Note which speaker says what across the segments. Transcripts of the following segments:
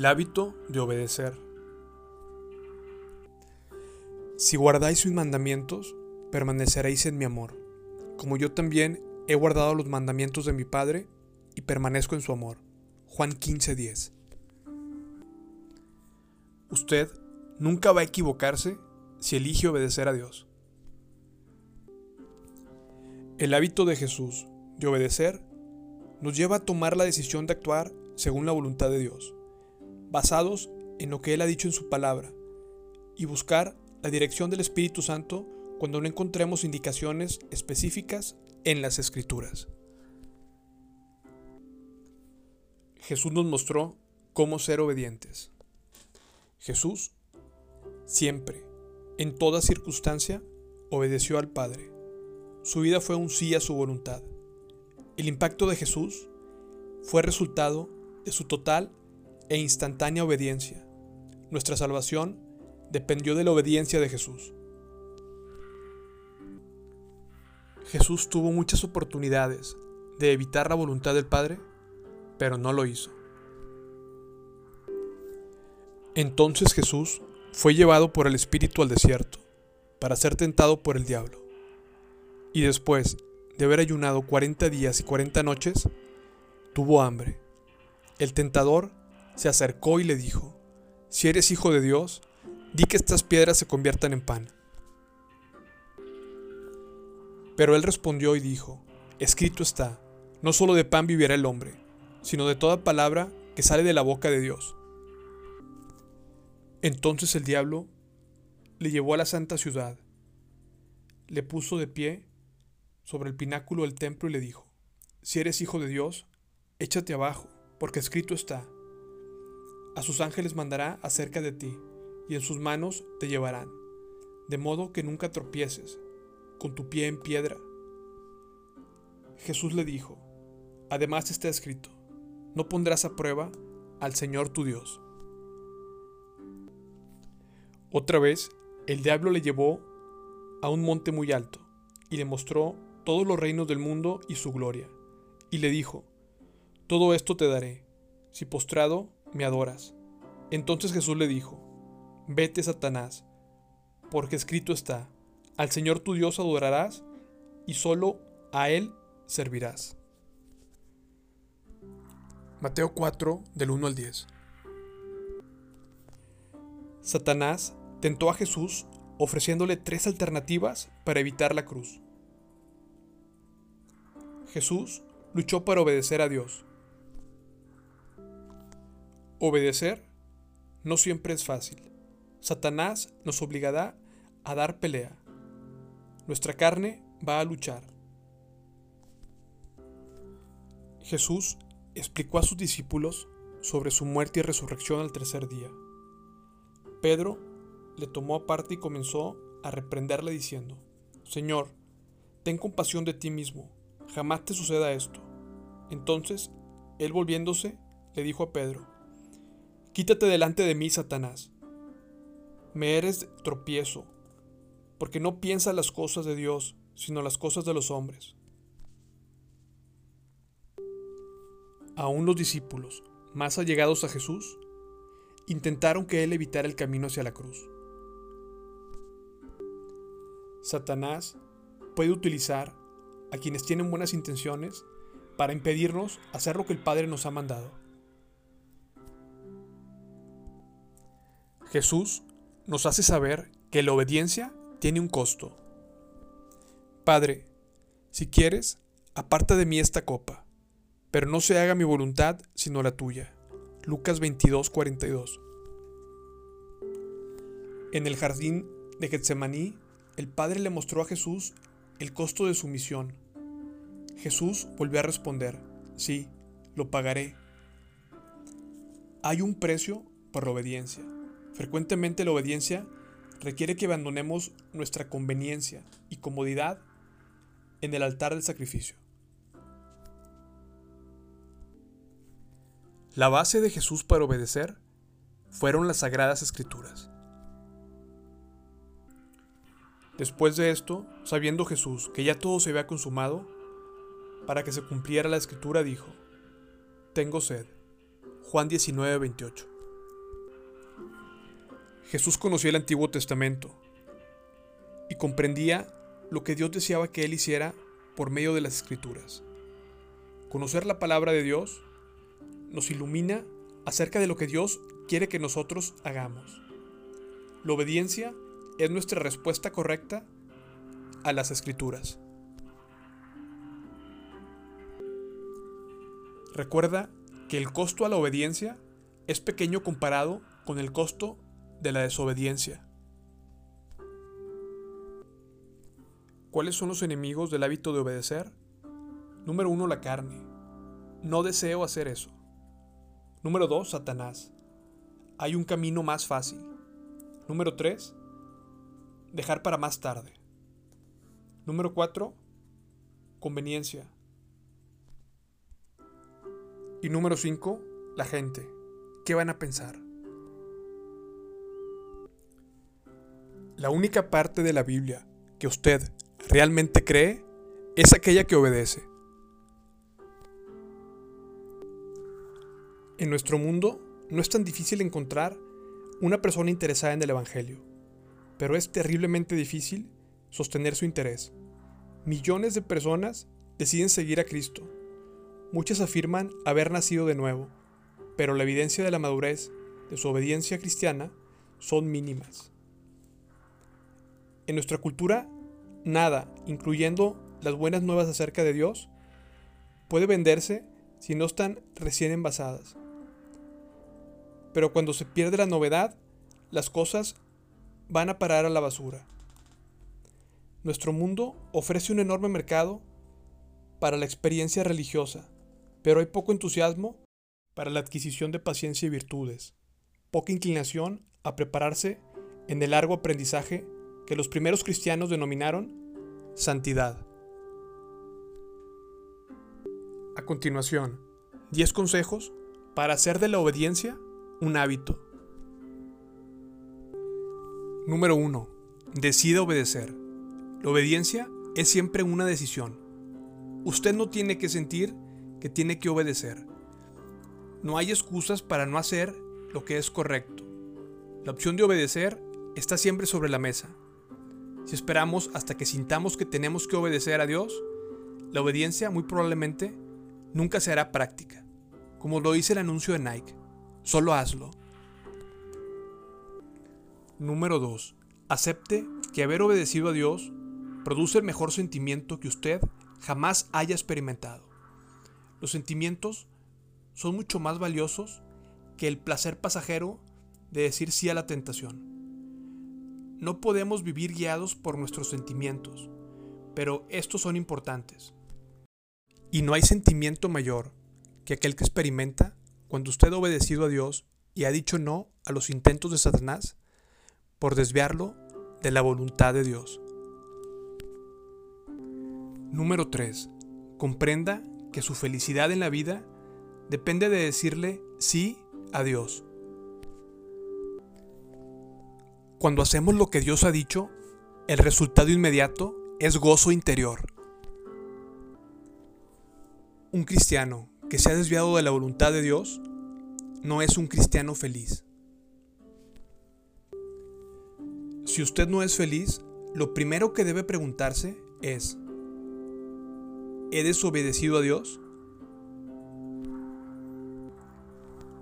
Speaker 1: El hábito de obedecer. Si guardáis mis mandamientos, permaneceréis en mi amor, como yo también he guardado los mandamientos de mi Padre y permanezco en su amor. Juan 15:10. Usted nunca va a equivocarse si elige obedecer a Dios. El hábito de Jesús de obedecer nos lleva a tomar la decisión de actuar según la voluntad de Dios, basados en lo que Él ha dicho en su palabra, y buscar la dirección del Espíritu Santo cuando no encontremos indicaciones específicas en las Escrituras. Jesús nos mostró cómo ser obedientes. Jesús siempre, en toda circunstancia, obedeció al Padre. Su vida fue un sí a su voluntad. El impacto de Jesús fue resultado de su total e instantánea obediencia. Nuestra salvación dependió de la obediencia de Jesús. Jesús tuvo muchas oportunidades de evitar la voluntad del Padre, pero no lo hizo. Entonces Jesús fue llevado por el Espíritu al desierto para ser tentado por el diablo. Y después de haber ayunado 40 días y 40 noches, tuvo hambre. El tentador se acercó y le dijo, Si eres hijo de Dios, di que estas piedras se conviertan en pan. Pero él respondió y dijo, Escrito está, no solo de pan vivirá el hombre, sino de toda palabra que sale de la boca de Dios. Entonces el diablo le llevó a la santa ciudad, le puso de pie sobre el pináculo del templo y le dijo, Si eres hijo de Dios, échate abajo, porque escrito está, a sus ángeles mandará acerca de ti, y en sus manos te llevarán, de modo que nunca tropieces con tu pie en piedra. Jesús le dijo, Además está escrito, no pondrás a prueba al Señor tu Dios. Otra vez, el diablo le llevó a un monte muy alto y le mostró todos los reinos del mundo y su gloria, y le dijo, Todo esto te daré, si postrado me adoras. Entonces Jesús le dijo, Vete, Satanás, porque escrito está, Al Señor tu Dios adorarás, y solo a Él servirás. Mateo 4, del 1 al 10. Satanás tentó a Jesús ofreciéndole tres alternativas para evitar la cruz. Jesús luchó para obedecer a Dios. Obedecer no siempre es fácil. Satanás nos obligará a dar pelea. Nuestra carne va a luchar. Jesús explicó a sus discípulos sobre su muerte y resurrección al tercer día. Pedro le tomó aparte y comenzó a reprenderle diciendo, Señor, ten compasión de ti mismo jamás te suceda esto. Entonces, él volviéndose, le dijo a Pedro, Quítate delante de mí, Satanás. Me eres tropiezo, porque no piensas las cosas de Dios, sino las cosas de los hombres. Aún los discípulos, más allegados a Jesús, intentaron que él evitara el camino hacia la cruz. Satanás puede utilizar a quienes tienen buenas intenciones para impedirnos hacer lo que el Padre nos ha mandado. Jesús nos hace saber que la obediencia tiene un costo. Padre, si quieres, aparta de mí esta copa, pero no se haga mi voluntad sino la tuya. Lucas 22, 42. En el jardín de Getsemaní, el Padre le mostró a Jesús el costo de su misión. Jesús volvió a responder, sí, lo pagaré. Hay un precio por la obediencia. Frecuentemente la obediencia requiere que abandonemos nuestra conveniencia y comodidad en el altar del sacrificio. La base de Jesús para obedecer fueron las sagradas escrituras. Después de esto, sabiendo Jesús que ya todo se había consumado, para que se cumpliera la escritura dijo, Tengo sed. Juan 19, 28. Jesús conocía el Antiguo Testamento y comprendía lo que Dios deseaba que él hiciera por medio de las Escrituras. Conocer la palabra de Dios nos ilumina acerca de lo que Dios quiere que nosotros hagamos. La obediencia es nuestra respuesta correcta a las escrituras. Recuerda que el costo a la obediencia es pequeño comparado con el costo de la desobediencia. ¿Cuáles son los enemigos del hábito de obedecer? Número uno, la carne. No deseo hacer eso. Número dos, Satanás. Hay un camino más fácil. Número tres, dejar para más tarde. Número cuatro, conveniencia. Y número cinco, la gente. ¿Qué van a pensar? La única parte de la Biblia que usted realmente cree es aquella que obedece. En nuestro mundo no es tan difícil encontrar una persona interesada en el Evangelio, pero es terriblemente difícil sostener su interés. Millones de personas deciden seguir a Cristo. Muchas afirman haber nacido de nuevo, pero la evidencia de la madurez de su obediencia cristiana son mínimas. En nuestra cultura, nada, incluyendo las buenas nuevas acerca de Dios, puede venderse si no están recién envasadas. Pero cuando se pierde la novedad, las cosas van a parar a la basura. Nuestro mundo ofrece un enorme mercado para la experiencia religiosa, pero hay poco entusiasmo para la adquisición de paciencia y virtudes, poca inclinación a prepararse en el largo aprendizaje que los primeros cristianos denominaron santidad. A continuación, 10 consejos para hacer de la obediencia un hábito. Número 1. Decida obedecer. La obediencia es siempre una decisión. Usted no tiene que sentir que tiene que obedecer. No hay excusas para no hacer lo que es correcto. La opción de obedecer está siempre sobre la mesa. Si esperamos hasta que sintamos que tenemos que obedecer a Dios, la obediencia muy probablemente nunca se hará práctica. Como lo dice el anuncio de Nike, solo hazlo. Número 2. Acepte que haber obedecido a Dios produce el mejor sentimiento que usted jamás haya experimentado. Los sentimientos son mucho más valiosos que el placer pasajero de decir sí a la tentación. No podemos vivir guiados por nuestros sentimientos, pero estos son importantes. Y no hay sentimiento mayor que aquel que experimenta cuando usted ha obedecido a Dios y ha dicho no a los intentos de Satanás por desviarlo de la voluntad de Dios. Número 3. Comprenda que su felicidad en la vida depende de decirle sí a Dios. Cuando hacemos lo que Dios ha dicho, el resultado inmediato es gozo interior. Un cristiano que se ha desviado de la voluntad de Dios no es un cristiano feliz. Si usted no es feliz, lo primero que debe preguntarse es, ¿he desobedecido a Dios?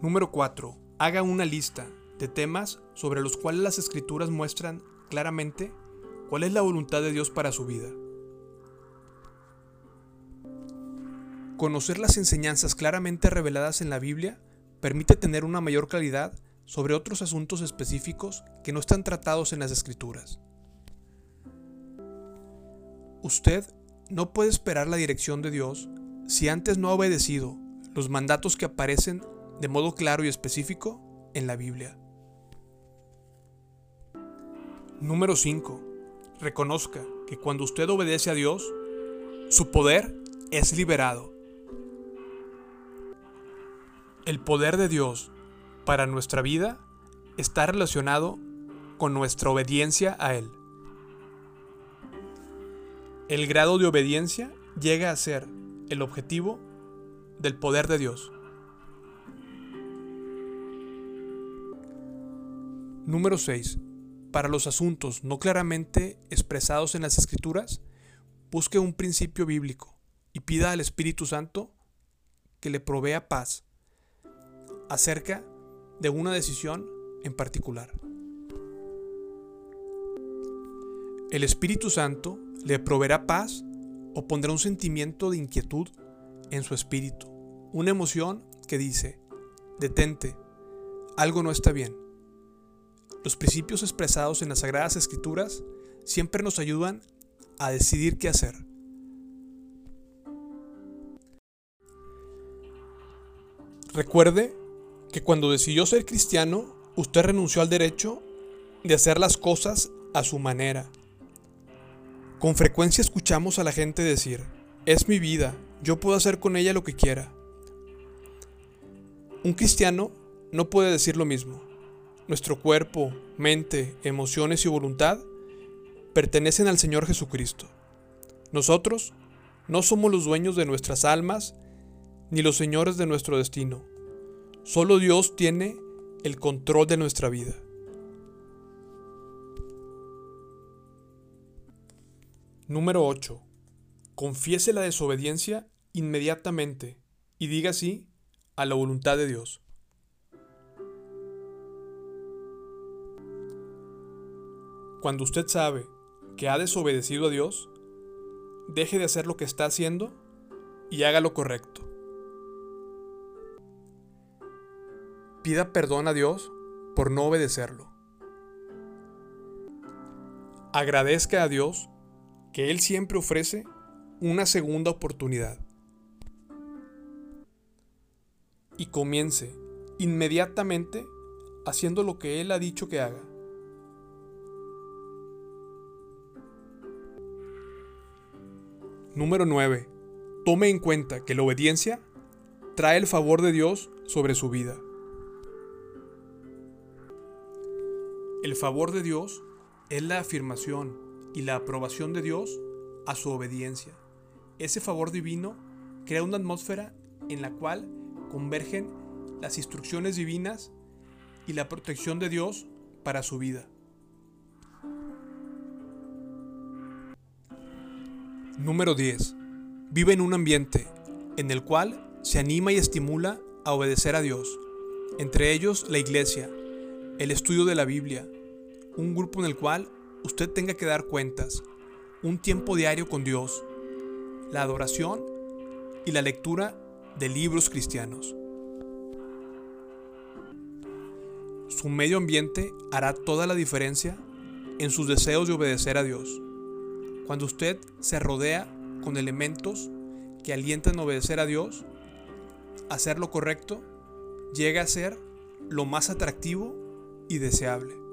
Speaker 1: Número 4. Haga una lista de temas sobre los cuales las escrituras muestran claramente cuál es la voluntad de Dios para su vida. Conocer las enseñanzas claramente reveladas en la Biblia permite tener una mayor claridad sobre otros asuntos específicos que no están tratados en las escrituras. Usted no puede esperar la dirección de Dios si antes no ha obedecido los mandatos que aparecen de modo claro y específico en la Biblia. Número 5. Reconozca que cuando usted obedece a Dios, su poder es liberado. El poder de Dios para nuestra vida está relacionado con nuestra obediencia a Él. El grado de obediencia llega a ser el objetivo del poder de Dios. Número 6. Para los asuntos no claramente expresados en las escrituras, busque un principio bíblico y pida al Espíritu Santo que le provea paz acerca de una decisión en particular. El Espíritu Santo le proveerá paz o pondrá un sentimiento de inquietud en su espíritu, una emoción que dice, detente, algo no está bien. Los principios expresados en las Sagradas Escrituras siempre nos ayudan a decidir qué hacer. Recuerde que cuando decidió ser cristiano, usted renunció al derecho de hacer las cosas a su manera. Con frecuencia escuchamos a la gente decir, es mi vida, yo puedo hacer con ella lo que quiera. Un cristiano no puede decir lo mismo. Nuestro cuerpo, mente, emociones y voluntad pertenecen al Señor Jesucristo. Nosotros no somos los dueños de nuestras almas ni los señores de nuestro destino. Solo Dios tiene el control de nuestra vida. Número 8. Confiese la desobediencia inmediatamente y diga sí a la voluntad de Dios. Cuando usted sabe que ha desobedecido a Dios, deje de hacer lo que está haciendo y haga lo correcto. Pida perdón a Dios por no obedecerlo. Agradezca a Dios que Él siempre ofrece una segunda oportunidad. Y comience inmediatamente haciendo lo que Él ha dicho que haga. Número 9. Tome en cuenta que la obediencia trae el favor de Dios sobre su vida. El favor de Dios es la afirmación y la aprobación de Dios a su obediencia. Ese favor divino crea una atmósfera en la cual convergen las instrucciones divinas y la protección de Dios para su vida. Número 10. Vive en un ambiente en el cual se anima y estimula a obedecer a Dios, entre ellos la iglesia, el estudio de la Biblia, un grupo en el cual usted tenga que dar cuentas, un tiempo diario con Dios, la adoración y la lectura de libros cristianos. Su medio ambiente hará toda la diferencia en sus deseos de obedecer a Dios. Cuando usted se rodea con elementos que alientan a obedecer a Dios, hacer lo correcto llega a ser lo más atractivo y deseable.